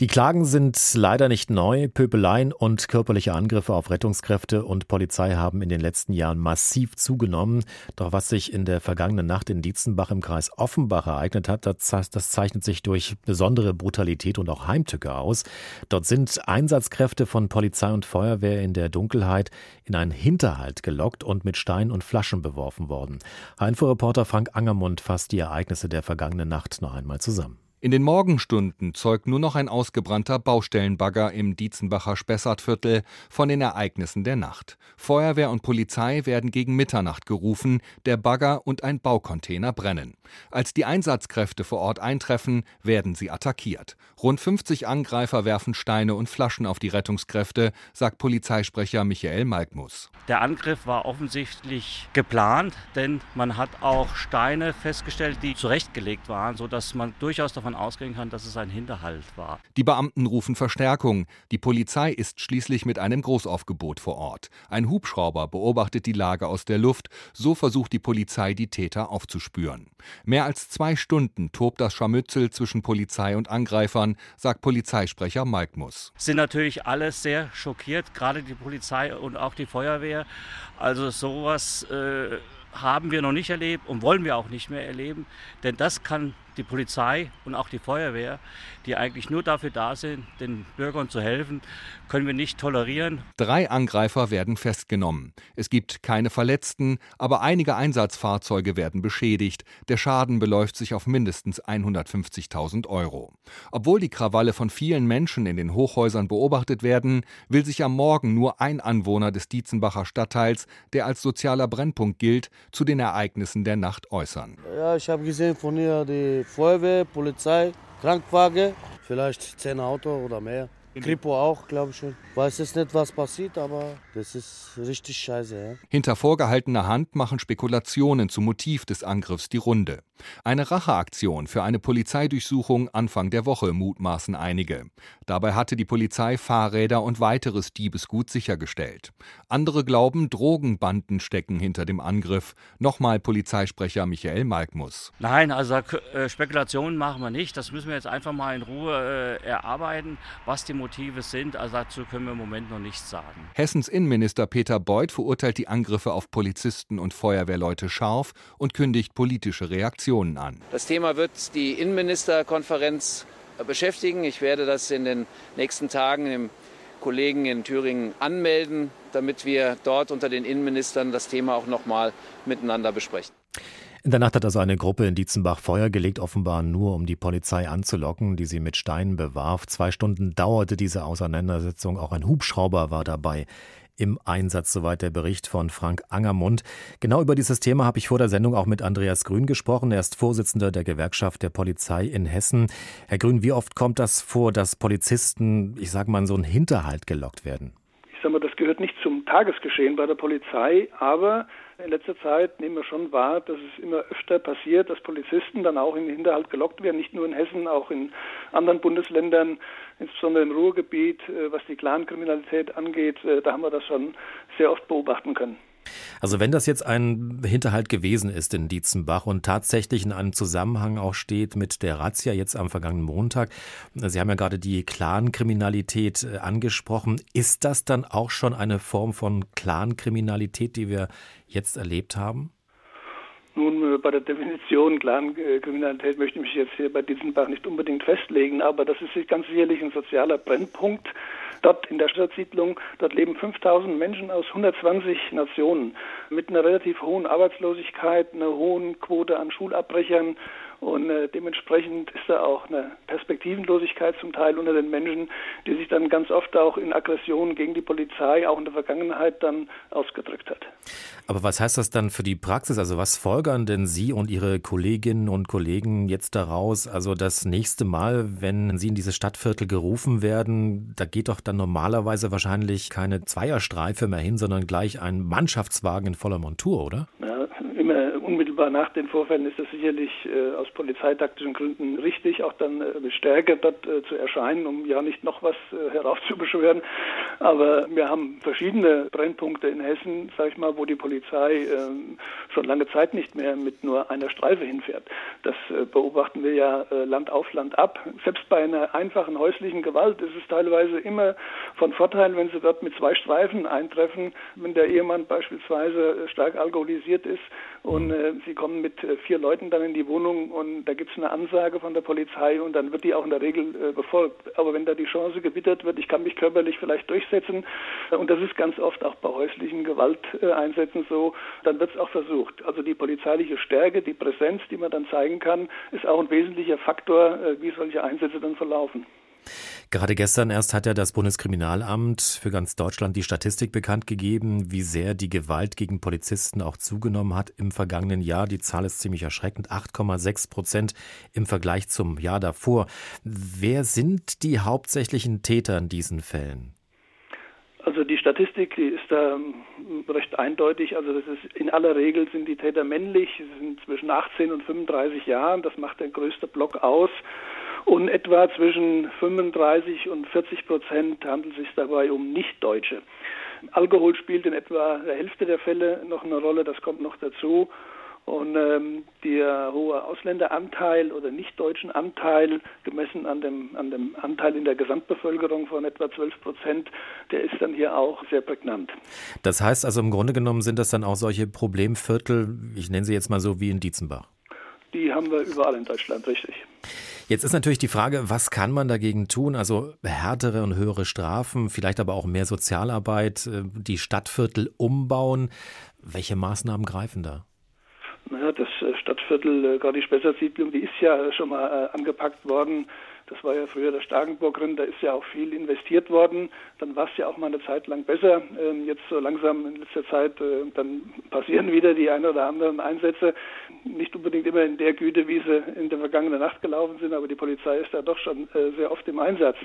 Die Klagen sind leider nicht neu. Pöbeleien und körperliche Angriffe auf Rettungskräfte und Polizei haben in den letzten Jahren massiv zugenommen. Doch was sich in der vergangenen Nacht in Dietzenbach im Kreis Offenbach ereignet hat, das, das zeichnet sich durch besondere Brutalität und auch Heimtücke aus. Dort sind Einsatzkräfte von Polizei und Feuerwehr in der Dunkelheit in einen Hinterhalt gelockt und mit Steinen und Flaschen beworfen worden. Info-Reporter Frank Angermund fasst die Ereignisse der vergangenen Nacht noch einmal zusammen. In den Morgenstunden zeugt nur noch ein ausgebrannter Baustellenbagger im Dietzenbacher Spessartviertel von den Ereignissen der Nacht. Feuerwehr und Polizei werden gegen Mitternacht gerufen, der Bagger und ein Baucontainer brennen. Als die Einsatzkräfte vor Ort eintreffen, werden sie attackiert. Rund 50 Angreifer werfen Steine und Flaschen auf die Rettungskräfte, sagt Polizeisprecher Michael Malkmus. Der Angriff war offensichtlich geplant, denn man hat auch Steine festgestellt, die zurechtgelegt waren, sodass man durchaus davon davon ausgehen kann, dass es ein Hinterhalt war. Die Beamten rufen Verstärkung. Die Polizei ist schließlich mit einem Großaufgebot vor Ort. Ein Hubschrauber beobachtet die Lage aus der Luft. So versucht die Polizei, die Täter aufzuspüren. Mehr als zwei Stunden tobt das Scharmützel zwischen Polizei und Angreifern, sagt Polizeisprecher Malkmus. Sind natürlich alle sehr schockiert, gerade die Polizei und auch die Feuerwehr. Also sowas. Äh haben wir noch nicht erlebt und wollen wir auch nicht mehr erleben, denn das kann die Polizei und auch die Feuerwehr, die eigentlich nur dafür da sind, den Bürgern zu helfen, können wir nicht tolerieren. Drei Angreifer werden festgenommen. Es gibt keine Verletzten, aber einige Einsatzfahrzeuge werden beschädigt. Der Schaden beläuft sich auf mindestens 150.000 Euro. Obwohl die Krawalle von vielen Menschen in den Hochhäusern beobachtet werden, will sich am Morgen nur ein Anwohner des Dietzenbacher Stadtteils, der als sozialer Brennpunkt gilt, zu den Ereignissen der Nacht äußern. Ja, ich habe gesehen von hier die Feuerwehr, Polizei, Krankenwagen, vielleicht zehn Auto oder mehr. Kripo auch, glaube ich schon. Weiß jetzt nicht, was passiert, aber das ist richtig scheiße. Ja? Hinter vorgehaltener Hand machen Spekulationen zum Motiv des Angriffs die Runde. Eine Racheaktion für eine Polizeidurchsuchung Anfang der Woche mutmaßen einige. Dabei hatte die Polizei Fahrräder und weiteres Diebesgut sichergestellt. Andere glauben, Drogenbanden stecken hinter dem Angriff. Nochmal Polizeisprecher Michael Malkmus. Nein, also äh, Spekulationen machen wir nicht. Das müssen wir jetzt einfach mal in Ruhe äh, erarbeiten, was die Motive sind. Also dazu können wir im Moment noch nichts sagen. Hessens Innenminister Peter Beuth verurteilt die Angriffe auf Polizisten und Feuerwehrleute scharf und kündigt politische Reaktionen an. Das Thema wird die Innenministerkonferenz beschäftigen. Ich werde das in den nächsten Tagen dem Kollegen in Thüringen anmelden, damit wir dort unter den Innenministern das Thema auch noch mal miteinander besprechen. In der Nacht hat also eine Gruppe in Dietzenbach Feuer gelegt, offenbar nur um die Polizei anzulocken, die sie mit Steinen bewarf. Zwei Stunden dauerte diese Auseinandersetzung. Auch ein Hubschrauber war dabei im Einsatz, soweit der Bericht von Frank Angermund. Genau über dieses Thema habe ich vor der Sendung auch mit Andreas Grün gesprochen. Er ist Vorsitzender der Gewerkschaft der Polizei in Hessen. Herr Grün, wie oft kommt das vor, dass Polizisten, ich sage mal, in so einen Hinterhalt gelockt werden? Ich sage mal, das gehört nicht zum Tagesgeschehen bei der Polizei, aber in letzter Zeit nehmen wir schon wahr, dass es immer öfter passiert, dass Polizisten dann auch in den Hinterhalt gelockt werden, nicht nur in Hessen, auch in anderen Bundesländern, insbesondere im Ruhrgebiet, äh, was die Clankriminalität angeht. Äh, da haben wir das schon sehr oft beobachten können. Also wenn das jetzt ein Hinterhalt gewesen ist in Dietzenbach und tatsächlich in einem Zusammenhang auch steht mit der Razzia jetzt am vergangenen Montag, Sie haben ja gerade die Clankriminalität äh, angesprochen, ist das dann auch schon eine Form von Clankriminalität, die wir jetzt erlebt haben? Nun, äh, bei der Definition Clankriminalität möchte ich mich jetzt hier bei Dietzenbach nicht unbedingt festlegen, aber das ist ganz sicherlich ein sozialer Brennpunkt Dort in der Stadtsiedlung, dort leben 5000 Menschen aus 120 Nationen. Mit einer relativ hohen Arbeitslosigkeit, einer hohen Quote an Schulabbrechern und äh, dementsprechend ist da auch eine Perspektivenlosigkeit zum Teil unter den Menschen, die sich dann ganz oft auch in Aggressionen gegen die Polizei auch in der Vergangenheit dann ausgedrückt hat. Aber was heißt das dann für die Praxis? Also was folgern denn Sie und Ihre Kolleginnen und Kollegen jetzt daraus? Also das nächste Mal, wenn Sie in diese Stadtviertel gerufen werden, da geht doch dann normalerweise wahrscheinlich keine Zweierstreife mehr hin, sondern gleich ein Mannschaftswagen in voller Montur, oder? Ja, unmittelbar nach den Vorfällen ist es sicherlich äh, aus polizeitaktischen Gründen richtig, auch dann äh, stärker dort äh, zu erscheinen, um ja nicht noch was äh, heraufzubeschwören. Aber wir haben verschiedene Brennpunkte in Hessen, sag ich mal, wo die Polizei ähm, schon lange Zeit nicht mehr mit nur einer Streife hinfährt. Das äh, beobachten wir ja äh, Land auf Land ab. Selbst bei einer einfachen häuslichen Gewalt ist es teilweise immer von Vorteil, wenn sie dort mit zwei Streifen eintreffen, wenn der Ehemann beispielsweise stark alkoholisiert ist und äh, sie kommen mit äh, vier Leuten dann in die Wohnung und da gibt es eine Ansage von der Polizei und dann wird die auch in der Regel äh, befolgt. Aber wenn da die Chance gewittert wird, ich kann mich körperlich vielleicht durchsetzen äh, und das ist ganz oft auch bei häuslichen Gewalteinsätzen so, dann wird es auch versucht. Also die polizeiliche Stärke, die Präsenz, die man dann zeigen kann, ist auch ein wesentlicher Faktor, wie solche Einsätze dann verlaufen. Gerade gestern erst hat ja das Bundeskriminalamt für ganz Deutschland die Statistik bekannt gegeben, wie sehr die Gewalt gegen Polizisten auch zugenommen hat im vergangenen Jahr. Die Zahl ist ziemlich erschreckend, 8,6 Prozent im Vergleich zum Jahr davor. Wer sind die hauptsächlichen Täter in diesen Fällen? Also die Statistik, die ist da ähm, recht eindeutig. Also das ist in aller Regel sind die Täter männlich, sie sind zwischen 18 und 35 Jahren. Das macht der größte Block aus. Und etwa zwischen 35 und 40 Prozent handelt es sich dabei um Nichtdeutsche. Alkohol spielt in etwa der Hälfte der Fälle noch eine Rolle, das kommt noch dazu. Und ähm, der hohe Ausländeranteil oder nichtdeutschen Anteil, gemessen an dem, an dem Anteil in der Gesamtbevölkerung von etwa 12 Prozent, der ist dann hier auch sehr prägnant. Das heißt also im Grunde genommen sind das dann auch solche Problemviertel, ich nenne sie jetzt mal so wie in Dietzenbach. Die haben wir überall in Deutschland, richtig. Jetzt ist natürlich die Frage, was kann man dagegen tun? Also härtere und höhere Strafen, vielleicht aber auch mehr Sozialarbeit, äh, die Stadtviertel umbauen. Welche Maßnahmen greifen da? Naja, das äh, Stadtviertel, äh, gerade die Spessartsiedlung, die ist ja schon mal angepackt worden. Das war ja früher der Starkenburg-Rind, da ist ja auch viel investiert worden. Dann war es ja auch mal eine Zeit lang besser. Ähm, jetzt so langsam in letzter Zeit, äh, dann passieren wieder die ein oder anderen Einsätze. Nicht unbedingt immer in der Güte, wie sie in der vergangenen Nacht gelaufen sind, aber die Polizei ist da doch schon äh, sehr oft im Einsatz.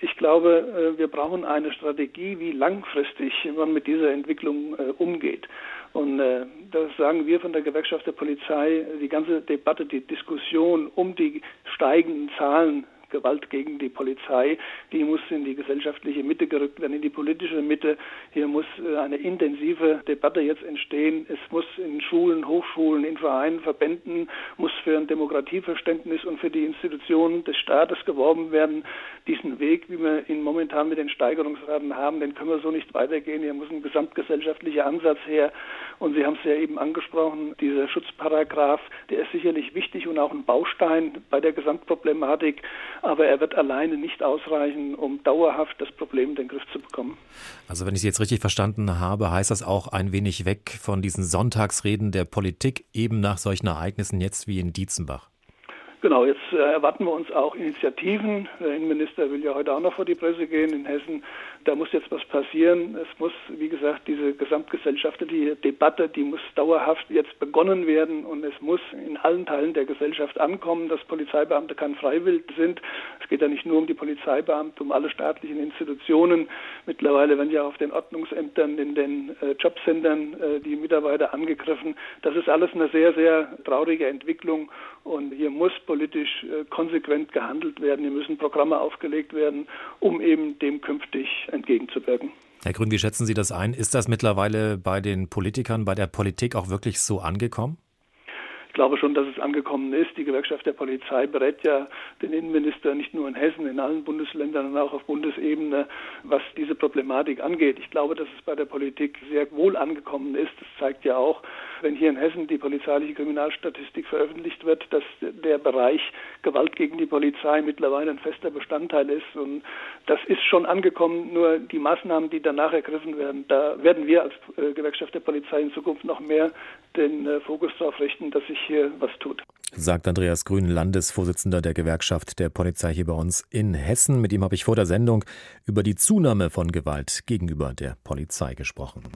Ich glaube, äh, wir brauchen eine Strategie, wie langfristig man mit dieser Entwicklung umgeht. Und äh, das sagen wir von der Gewerkschaft der Polizei, die ganze Debatte, die Diskussion um die steigenden Zahlen Gewalt gegen die Polizei, die muss in die gesellschaftliche Mitte gerückt werden, in die politische Mitte. Hier muss äh, eine intensive Debatte jetzt entstehen. Es muss in Schulen, Hochschulen, in Vereinen, Verbänden, muss für ein Demokratieverständnis und für die Institutionen des Staates geworben werden. Diesen Weg, wie wir ihn momentan mit den Steigerungsraten haben, den können wir so nicht weitergehen. Hier muss ein gesamtgesellschaftlicher Ansatz her. Und Sie haben es ja eben angesprochen, dieser Schutzparagraf, der ist sicherlich wichtig und auch ein Baustein bei der Gesamtproblematik aber er wird alleine nicht ausreichen, um dauerhaft das Problem in den Griff zu bekommen. Also wenn ich Sie jetzt richtig verstanden habe, heißt das auch ein wenig weg von diesen Sonntagsreden der Politik eben nach solchen Ereignissen jetzt wie in Dietzenbach. Genau, jetzt äh, erwarten wir uns auch Initiativen. Der Innenminister will ja heute auch noch vor die Presse gehen in Hessen. Da muss jetzt was passieren. Es muss, wie gesagt, diese gesamtgesellschaftliche Debatte, die muss dauerhaft jetzt begonnen werden und es muss in allen Teilen der Gesellschaft ankommen, dass Polizeibeamte kein Freiwild sind. Es geht ja nicht nur um die Polizeibeamte, um alle staatlichen Institutionen. Mittlerweile werden ja auf den Ordnungsämtern, in den äh, Jobcentern äh, die Mitarbeiter angegriffen. Das ist alles eine sehr, sehr traurige Entwicklung und hier muss politisch äh, konsequent gehandelt werden. Hier müssen Programme aufgelegt werden, um eben dem künftig entgegenzuwirken. Herr Grün, wie schätzen Sie das ein? Ist das mittlerweile bei den Politikern, bei der Politik auch wirklich so angekommen? Ich glaube schon, dass es angekommen ist. Die Gewerkschaft der Polizei berät ja den Innenminister nicht nur in Hessen, in allen Bundesländern, sondern auch auf Bundesebene, was diese Problematik angeht. Ich glaube, dass es bei der Politik sehr wohl angekommen ist. Das zeigt ja auch, wenn hier in Hessen die polizeiliche Kriminalstatistik veröffentlicht wird, dass der Bereich Gewalt gegen die Polizei mittlerweile ein fester Bestandteil ist. Und das ist schon angekommen. Nur die Maßnahmen, die danach ergriffen werden, da werden wir als äh, Gewerkschaft der Polizei in Zukunft noch mehr den äh, Fokus darauf richten, dass sich hier was tut. Sagt Andreas Grün, Landesvorsitzender der Gewerkschaft der Polizei hier bei uns in Hessen. Mit ihm habe ich vor der Sendung über die Zunahme von Gewalt gegenüber der Polizei gesprochen.